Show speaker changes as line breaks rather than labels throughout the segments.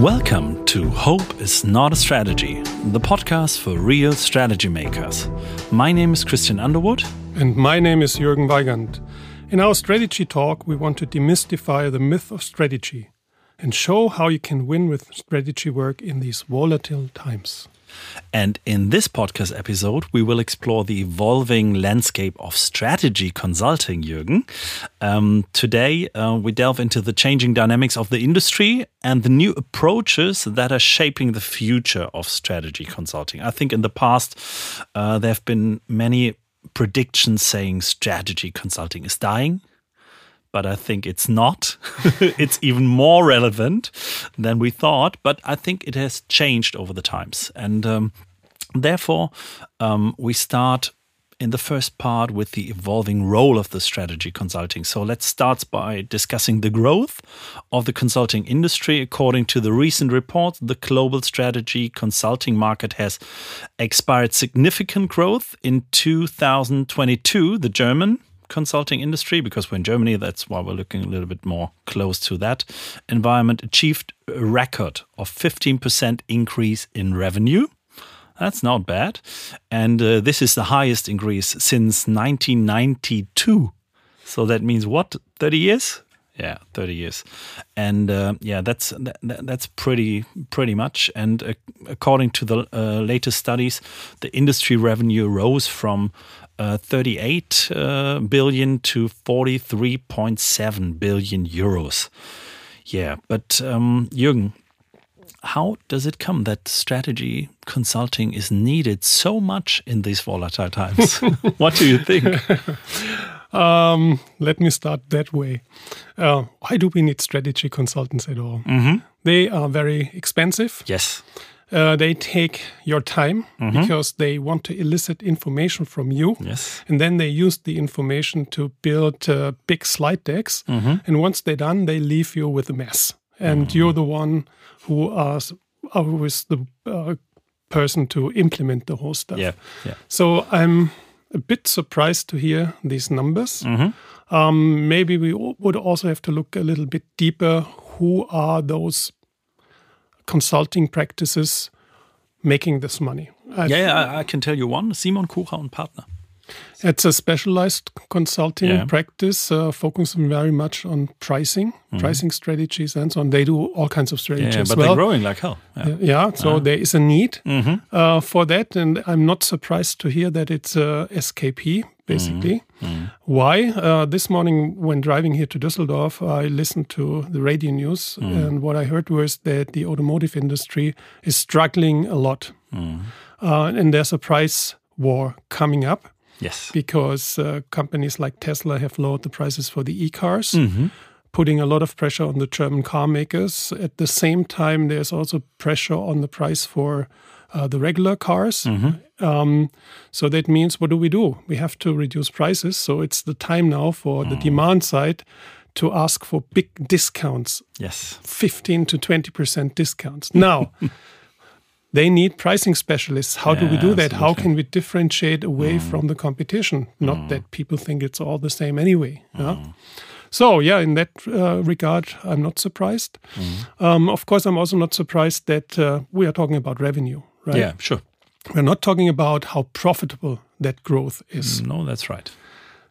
Welcome to Hope is Not a Strategy, the podcast for real strategy makers. My name is Christian Underwood.
And my name is Jürgen Weigand. In our strategy talk, we want to demystify the myth of strategy and show how you can win with strategy work in these volatile times.
And in this podcast episode, we will explore the evolving landscape of strategy consulting, Jürgen. Um, today, uh, we delve into the changing dynamics of the industry and the new approaches that are shaping the future of strategy consulting. I think in the past, uh, there have been many predictions saying strategy consulting is dying but I think it's not. it's even more relevant than we thought, but I think it has changed over the times. And um, therefore, um, we start in the first part with the evolving role of the strategy consulting. So let's start by discussing the growth of the consulting industry. According to the recent report, the global strategy consulting market has expired significant growth in 2022. The German consulting industry, because we're in Germany, that's why we're looking a little bit more close to that environment, achieved a record of 15% increase in revenue. That's not bad. And uh, this is the highest increase since 1992. So that means what? 30 years? Yeah, 30 years. And uh, yeah, that's that, that's pretty pretty much and uh, according to the uh, latest studies, the industry revenue rose from uh, 38 uh, billion to 43.7 billion euros. Yeah, but um, Jürgen, how does it come that strategy consulting is needed so much in these volatile times? what do you think?
Um, let me start that way. Uh, why do we need strategy consultants at all? Mm -hmm. They are very expensive.
Yes.
Uh, they take your time mm -hmm. because they want to elicit information from you.
Yes.
And then they use the information to build uh, big slide decks. Mm -hmm. And once they're done, they leave you with a mess. And mm -hmm. you're the one who is always the uh, person to implement the whole stuff.
Yeah. yeah.
So I'm a bit surprised to hear these numbers. Um, maybe we would also have to look a little bit deeper. Who are those consulting practices making this money.
I've, yeah, I, I, can tell you one Simon Kucher and Partner.
It's a specialized consulting yeah. practice, uh, focusing very much on pricing, mm. pricing strategies, and so on. They do all kinds of strategies.
Yeah, but
well.
they're growing like hell.
Yeah, uh, yeah so uh. there is a need mm -hmm. uh, for that, and I'm not surprised to hear that it's uh, SKP basically. Mm -hmm. Why? Uh, this morning, when driving here to Düsseldorf, I listened to the radio news, mm. and what I heard was that the automotive industry is struggling a lot, mm. and there's a price war coming up.
Yes.
Because uh, companies like Tesla have lowered the prices for the e cars, mm-hmm. Putting a lot of pressure on the German car makers. At the same time, there's also pressure on the price for uh, the regular cars. Mm-hmm. Um, so that means, what do we do? We have to reduce prices. So it's the time now for mm. the demand side to ask for big discounts.
Yes.
15 to 20% discounts. Now, they need pricing specialists. How yeah, do we do that? Absolutely. How can we differentiate away mm. from the competition? Not mm. that people think it's all the same anyway. Mm. Yeah? So, yeah, in that uh, regard, I'm not surprised. Mm. Um, of course, I'm also not surprised that uh, we are talking about revenue, right?
Yeah, sure.
We're not talking about how profitable that growth is.
No, that's right.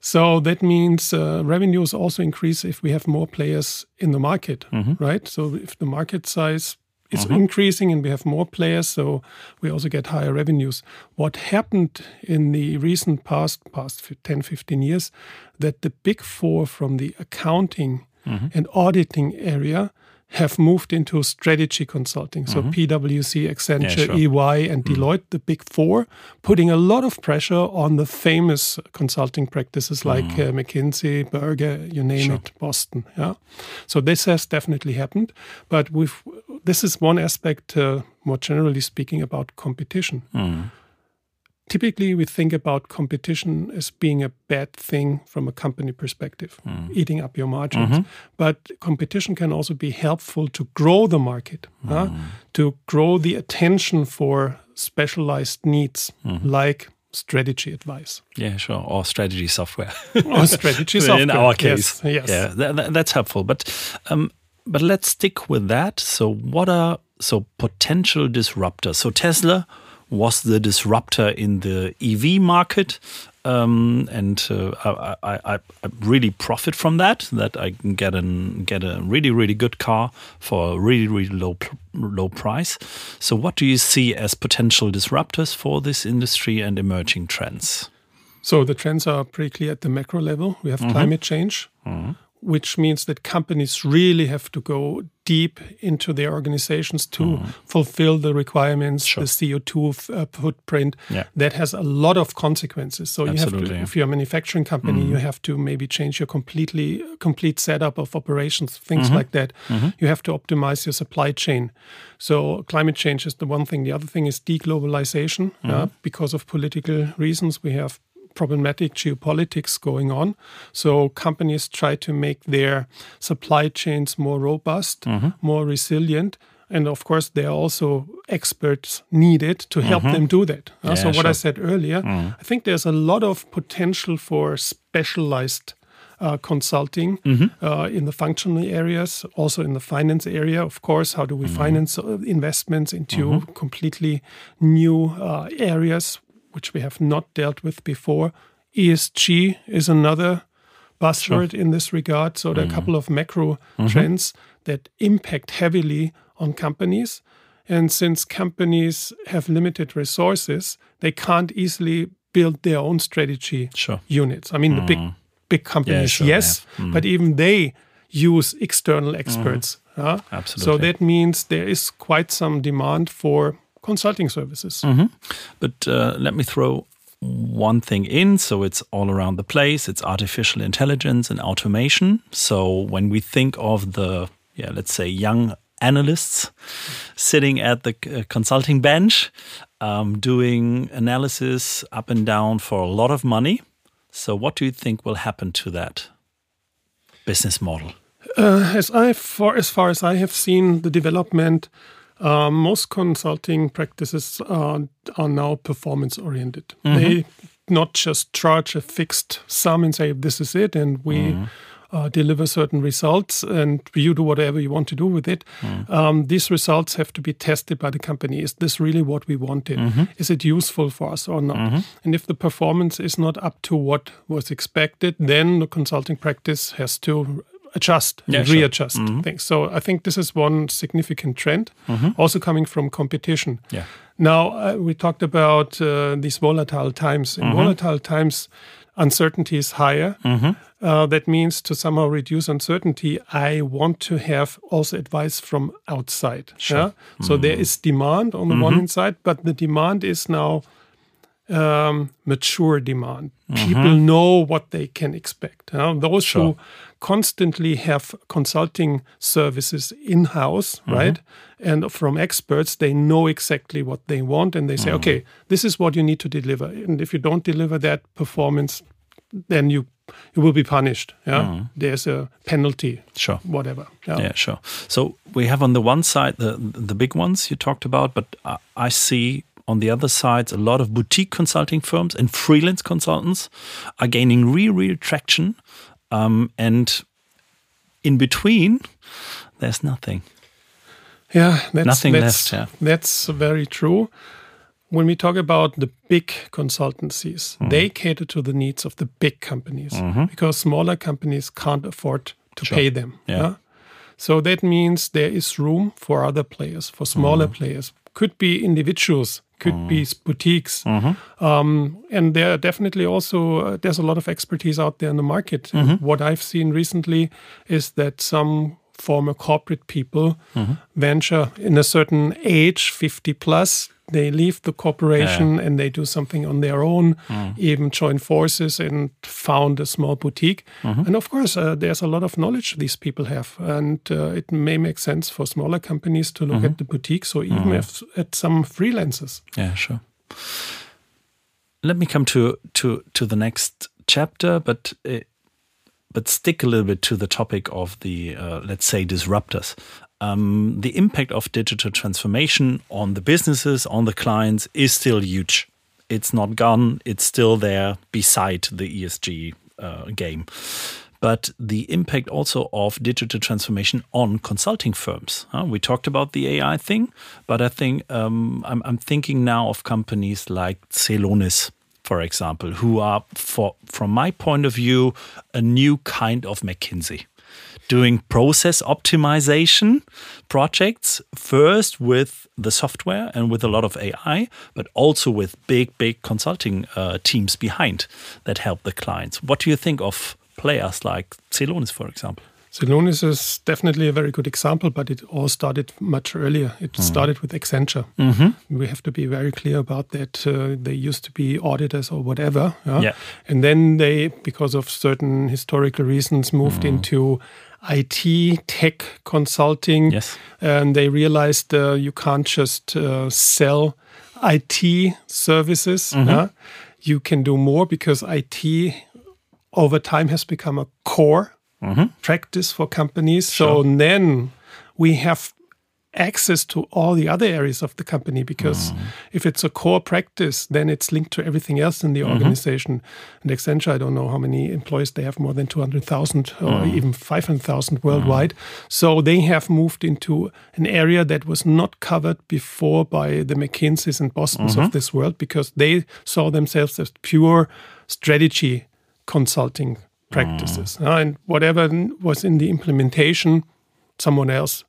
So that means uh, revenues also increase if we have more players in the market, -hmm. right? So if the market size is mm -hmm. increasing and we have more players, so we also get higher revenues. What happened in the recent past, past 10, 15 years, that the big four from the accounting mm -hmm. and auditing area have moved into strategy consulting. So mm -hmm. PwC, Accenture, yeah, sure. EY, and mm. Deloitte, the big four, putting a lot of pressure on the famous consulting practices like mm. uh, McKinsey, Berger, you name sure. it, Boston. Yeah. So this has definitely happened. But with this is one aspect, uh, more generally speaking, about competition. Mm typically we think about competition as being a bad thing from a company perspective, mm. eating up your margins. Mm-hmm. But competition can also be helpful to grow the market, mm. uh, to grow the attention for specialized needs mm-hmm. like strategy advice.
Yeah, sure. Or strategy software.
or strategy software.
In our case.
Yes. yes.
Yeah, that, that's helpful. But um, but let's stick with that. So, what are so potential disruptors? So, Tesla was the disruptor in the EV market. Um, and uh, I, I, I, really profit from that. That I can get a get a really really good car for a really really low low price. So, what do you see as potential disruptors for this industry and emerging trends?
So the trends are pretty clear at the macro level. We have mm -hmm. climate change. Mm -hmm which means that companies really have to go deep into their organizations to mm. fulfill the requirements, sure. the CO2 uh, footprint. Yeah. That has a lot of consequences. So Absolutely. you have to, if you're a manufacturing company, mm. you have to maybe change your completely complete setup of operations, things mm-hmm. like that. Mm-hmm. You have to optimize your supply chain. So climate change is the one thing. The other thing is deglobalization. Mm-hmm. Uh, because of political reasons, we have problematic geopolitics going on. So companies try to make their supply chains more robust, mm-hmm. more resilient. And of course, there are also experts needed to help mm-hmm. them do that. Uh, yeah, so, what sure. I said earlier, mm. I think there's a lot of potential for specialized uh, consulting mm-hmm. uh, in the functional areas, also in the finance area. Of course, how do we mm-hmm. finance uh, investments into mm-hmm. completely new uh, areas which we have not dealt with before. ESG is another buzzword sure. in this regard. So there are a mm-hmm. couple of macro mm-hmm. trends that impact heavily on companies. And since companies have limited resources, they can't easily build their own strategy
sure.
units. I mean, mm. the big mm-hmm. big companies, yeah, sure, yes, mm. but even they use external experts.
Mm. Uh, Absolutely.
So that means there is quite some demand for consulting services.
Mm-hmm. But uh, let me throw one thing in. So it's all around the place. It's artificial intelligence and automation. So when we think of the, yeah, let's say young analysts sitting at the uh, consulting bench, um, doing analysis up and down for a lot of money. So what do you think will happen to that business model?
Uh, as I, for as far as I have seen the development, uh, most consulting practices are, are now performance oriented. Mm-hmm. They not just charge a fixed sum and say, this is it, and we. Mm-hmm. Uh, deliver certain results and you do whatever you want to do with it. Mm. Um, these results have to be tested by the company. Is this really what we wanted? Mm-hmm. Is it useful for us or not? Mm-hmm. And if the performance is not up to what was expected, then the consulting practice has to adjust yeah, and readjust sure. mm -hmm. things. So I think this is one significant trend, mm -hmm. also coming from competition.
Yeah.
Now uh, we talked about uh, these volatile times. In mm -hmm. volatile times, uncertainty is higher. Mm-hmm. Uh, that means to somehow reduce uncertainty, I want to have also advice from outside. Sure. Yeah? So there mm-hmm. is demand on the one mm-hmm. hand side, but the demand is now um, mature demand. Mm-hmm. People know what they can expect. Uh, those sure. who constantly have consulting services in house, mm-hmm. right? And from experts, they know exactly what they want and they say, mm-hmm. okay, this is what you need to deliver. And if you don't deliver that performance, then you you will be punished. Yeah, mm. there's a penalty.
Sure,
whatever.
Yeah. yeah. sure. So we have on the one side the the big ones you talked about, but I see on the other side, a lot of boutique consulting firms and freelance consultants are gaining real, real traction. Um, and in between, there's nothing.
Yeah, that's,
nothing
that's,
left. Yeah.
That's very true. When we talk about the big consultancies, mm. they cater to the needs of the big companies mm -hmm. because smaller companies can't afford to sure. pay them.
Yeah. yeah.
So that means there is room for other players, for smaller mm. players. Could be individuals could mm. be boutiques. Mm-hmm. Um, and there are definitely also uh, there's a lot of expertise out there in the market. Mm-hmm. What I've seen recently is that some former corporate people mm-hmm. venture in a certain age, 50 plus, they leave the corporation yeah. and they do something on their own, mm. even join forces and found a small boutique. Mm-hmm. And of course, uh, there's a lot of knowledge these people have, and uh, it may make sense for smaller companies to look mm-hmm. at the boutiques or even mm-hmm. at some freelancers.
Yeah, sure. Let me come to to to the next chapter, but. But stick a little bit to the topic of the, uh, let's say, disruptors um, the impact of digital transformation on the businesses, on the clients, is still huge. It's not gone, it's still there beside the ESG uh, game. but the impact also of digital transformation on consulting firms. We talked about the AI thing, but I think um, I'm, I'm thinking now of companies like Celonis for example, who are, for, from my point of view, a new kind of McKinsey doing process optimization projects first with the software and with a lot of AI, but also with big, big consulting uh, teams behind that help the clients. What do you think of players like Celonis, for example?
Celonis is definitely a very good example, but it all started much earlier. It mm. started with Accenture. Mm -hmm. We have to be very clear about that. Uh, they used to be auditors or whatever. Yeah? yeah. And then they, because of certain historical reasons, moved mm. into IT tech consulting.
Yes.
And they realized uh, you can't just uh, sell IT services. Mm -hmm. You can do more because IT over time has become a core mm -hmm. practice for companies. Sure. So then we have access to all the other areas of the company because mm. if it's a core practice, then it's linked to everything else in the mm -hmm. organization. And Accenture, I don't know how many employees they have, more than 200,000 or mm. even 500,000 worldwide. Mm. So they have moved into an area that was not covered before by the McKinseys and Bostons -hmm. of this world because they saw themselves as pure strategy consulting practices. Uh, and whatever was in the implementation, someone else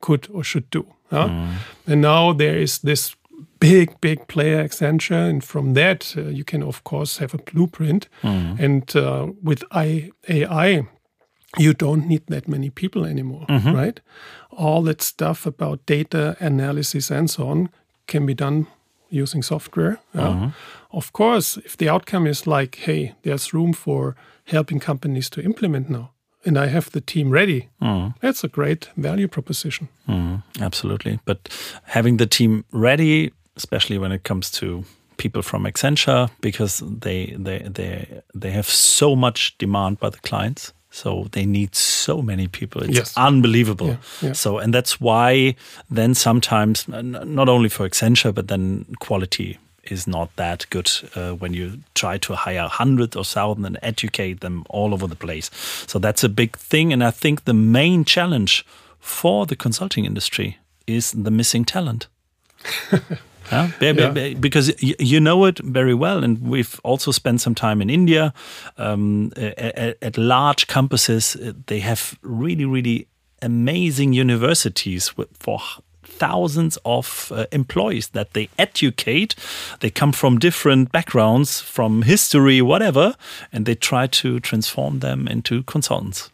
could or should do. Mm. And now there is this big, big player Accenture, and from that uh, you can of course have a blueprint. Mm. And uh, with AI, you don't need that many people anymore, mm -hmm. right? All that stuff about data analysis and so on can be done using software. -hmm. Of course, if the outcome is like, hey, there's room for helping companies to implement now, and I have the team ready, mm. that's a great value proposition.
Mm, absolutely. But having the team ready, especially when it comes to people from Accenture, because they they they they have so much demand by the clients. So they need so many people. It's yes. unbelievable. Yeah, yeah. So, and that's why then sometimes, not only for Accenture, but then quality is not that good uh, when you try to hire hundreds or thousands and educate them all over the place. So that's a big thing. And I think the main challenge for the consulting industry is the missing talent. yeah? yeah. Because you know it very well, and we've also spent some time in India um, at, at large campuses. Uh, they have really, really amazing universities for thousands of uh, employees that they educate. They come from different backgrounds, from history, whatever, and they try to transform them into consultants.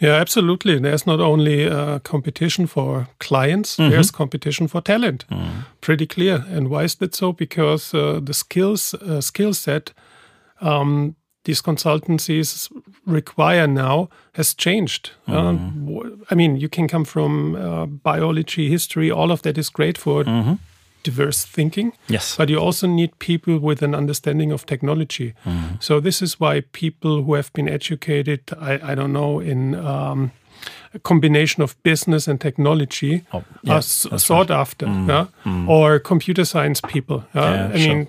Yeah, absolutely. There's not only uh, competition for clients, mm -hmm. there's competition for talent. Mm. Pretty clear. And why is that so? Because uh, the skills uh, skill set um, these consultancies require now has changed. Uh, mm-hmm. I mean, you can come from uh, biology, history, all of that is great for mm -hmm. Diverse thinking.
Yes.
But you also need people with an understanding of technology. Mm. So, this is why people who have been educated, I, I don't know, in um, a combination of business and technology oh, yeah, are sought right. after, mm. Yeah? Mm. or computer science people. Yeah, I sure. mean,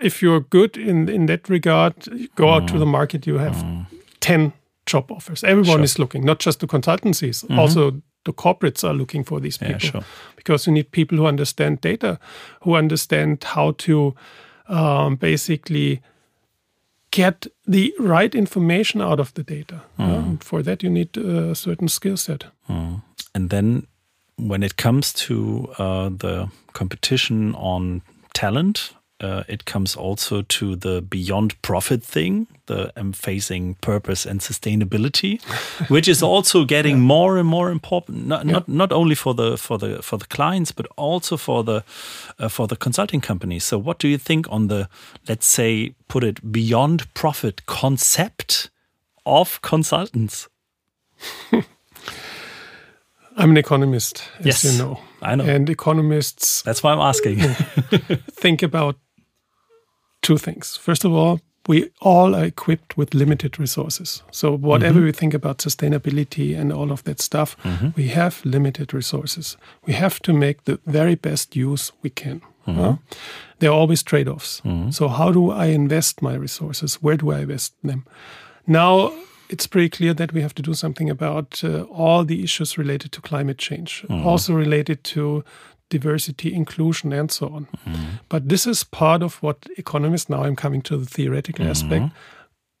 if you're good in in that regard, go out to the market. You have mm. ten job offers. Everyone sure. is looking, not just the consultancies. Mm -hmm. Also, the corporates are looking for these people yeah, sure. Because you need people who understand data, who understand how to um, basically get the right information out of the data. Mm. For that, you need a certain skill set.
Mm. And then, when it comes to uh, the competition on talent, uh, it comes also to the beyond profit thing, the emphasizing purpose and sustainability, which is also getting yeah. more and more important. Not, yeah. not not only for the for the for the clients, but also for the uh, for the consulting companies. So, what do you think on the let's say put it beyond profit concept of consultants?
I'm an economist, as
yes,
you know.
I know.
And economists.
That's why I'm asking.
think about two things. First of all, we all are equipped with limited resources. So, whatever mm-hmm. we think about sustainability and all of that stuff, mm-hmm. we have limited resources. We have to make the very best use we can. Mm-hmm. There are always trade offs. Mm-hmm. So, how do I invest my resources? Where do I invest them? Now, it's pretty clear that we have to do something about uh, all the issues related to climate change, mm. also related to diversity, inclusion, and so on. Mm. But this is part of what economists, now I'm coming to the theoretical mm. aspect,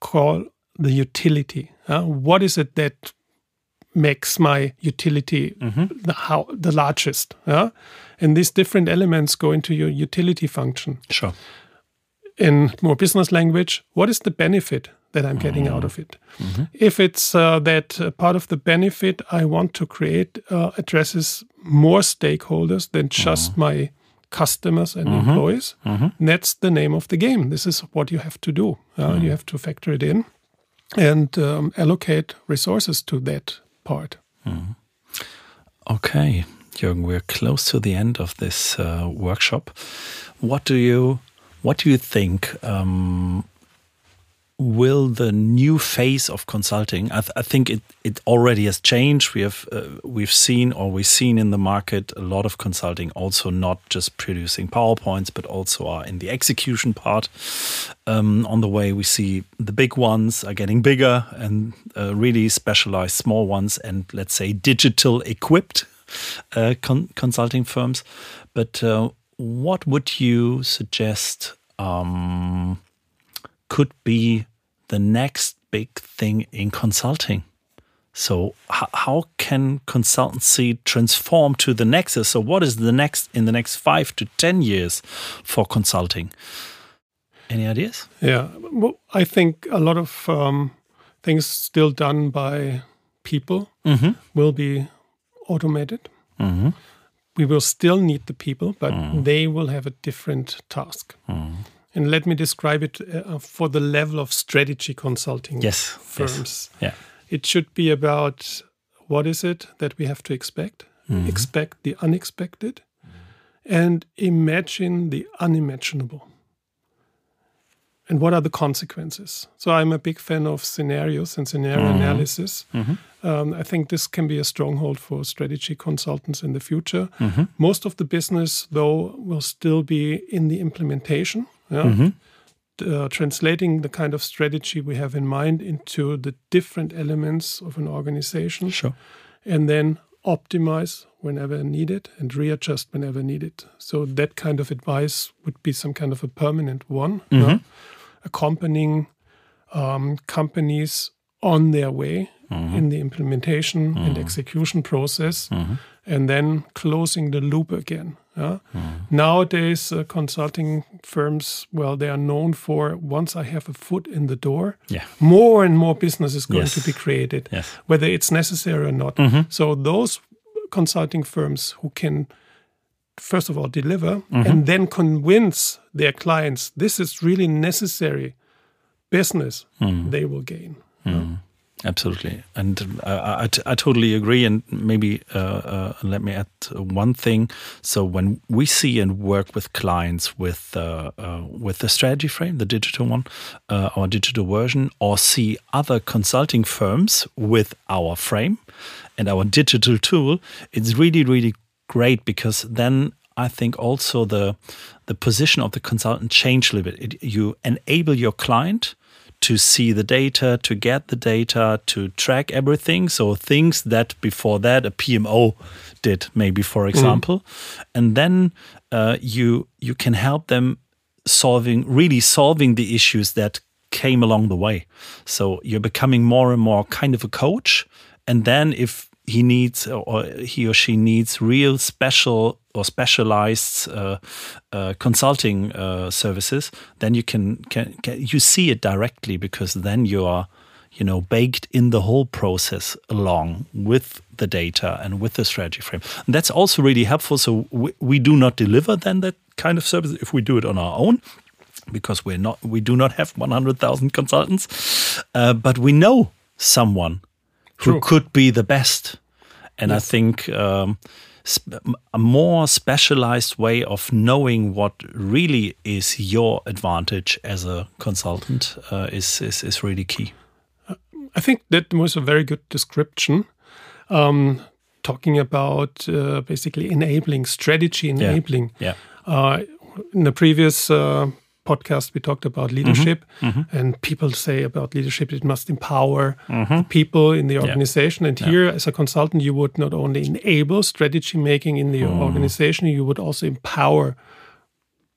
call the utility. Uh, what is it that makes my utility mm-hmm. the, how, the largest? Yeah? And these different elements go into your utility function.
Sure.
In more business language, what is the benefit that I'm getting out of it. Mm-hmm. If it's uh, that uh, part of the benefit I want to create uh, addresses more stakeholders than just mm-hmm. my customers and mm-hmm. employees, mm-hmm. that's the name of the game. This is what you have to do. Uh, you have to factor it in and um, allocate resources to that part.
Okay, Jürgen, we're close to the end of this uh, workshop. What do you what do you think um, will the new phase of consulting I, th I, think it, it already has changed. We have uh, we've seen or we've seen in the market a lot of consulting also not just producing powerpoints but also are in the execution part. Um, on the way we see the big ones are getting bigger and uh, really specialized small ones and let's say digital equipped uh, con consulting firms. But uh, what would you suggest um, could be the next big thing in consulting. So how can consultancy transform to the next? So what is the next in the next five to ten years for consulting? Any ideas?
Yeah, well, I think a lot of um, things still done by people mm -hmm. will be automated. Mm -hmm. We will still need the people, but mm. they will have a different task. Mm. And let me describe it uh, for the level of strategy consulting
yes,
firms.
Yes. Yeah.
It should be about what is it that we have to expect, mm-hmm. expect the unexpected, and imagine the unimaginable. And what are the consequences? So I'm a big fan of scenarios and scenario mm-hmm. analysis. Mm-hmm. Um, I think this can be a stronghold for strategy consultants in the future. Mm-hmm. Most of the business, though, will still be in the implementation yeah? Mm-hmm. Uh, translating the kind of strategy we have in mind into the different elements of an organization.
Sure.
And then optimize whenever needed and readjust whenever needed. So that kind of advice would be some kind of a permanent one, mm-hmm. yeah? accompanying um, companies on their way mm-hmm. in the implementation and mm-hmm. execution process, mm-hmm. And then closing the loop again. Yeah? Mm. Nowadays, uh, consulting firms, well, they are known for once I have a foot in the door,
yeah.
more and more business is going
yes.
to be created,
yes.
whether it's necessary or not. Mm -hmm. So, those consulting firms who can, first of all, deliver mm -hmm. and then convince their clients this is really necessary business, mm. they will gain.
Mm. Absolutely, and I, I, totally agree. And maybe uh, uh, let me add one thing. So when we see and work with clients with uh, uh with the strategy frame, the digital one, uh, our digital version, or see other consulting firms with our frame and our digital tool, it's really really great because then I think also the the position of the consultant change a little bit. It, you enable your client to see the data, to get the data, to track everything. So things that before that a PMO did, maybe for mm-hmm. example, mm. and then uh, you you can help them solving really solving the issues that came along the way. So you're becoming more and more kind of a coach, and then if he needs or he or she needs real special or specialized uh, uh, consulting uh, services, then you can, can, can you see it directly because then you are you know baked in the whole process along with the data and with the strategy frame. And that's also really helpful. So we, we do not deliver then that kind of service if we do it on our own because we're not we do not have 100,000 consultants, uh, but we know someone who could be the best. And yes. I think um, a more specialized way of knowing what really is your advantage as a consultant uh, is, is, is really key.
I think that was a very good description. Um, talking about uh, basically enabling strategy, enabling.
Yeah.
yeah. Uh, in the previous uh, podcast we talked about leadership, mm-hmm. Mm-hmm. and people say about leadership it must empower mm-hmm. the people in the organization. Yeah. And here, as a consultant, you would not only enable strategy making in the mm. organization, you would also empower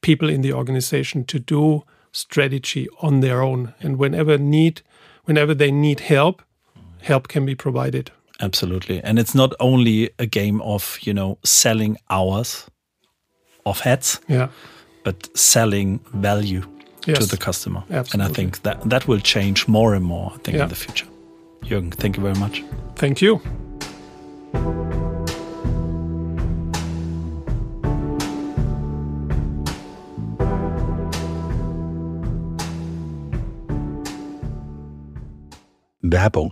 people in the organization to do strategy on their own. And whenever need, whenever they need help, help can be provided.
Absolutely. And it's not only a game of, you know, selling hours of hats,
yeah.
But selling value yes. to the customer. Absolutely. And I think that that will change more and more, I think, yeah. in the future. Jürgen, thank you very much.
Thank you.
Werbung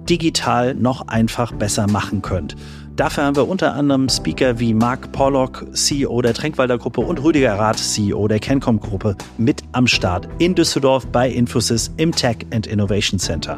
digital noch einfach besser machen könnt. Dafür haben wir unter anderem Speaker wie Mark Pollock, CEO der Tränkwalder Gruppe und Rüdiger Rath, CEO der Kencom Gruppe, mit am Start in Düsseldorf bei Infosys im Tech and Innovation Center.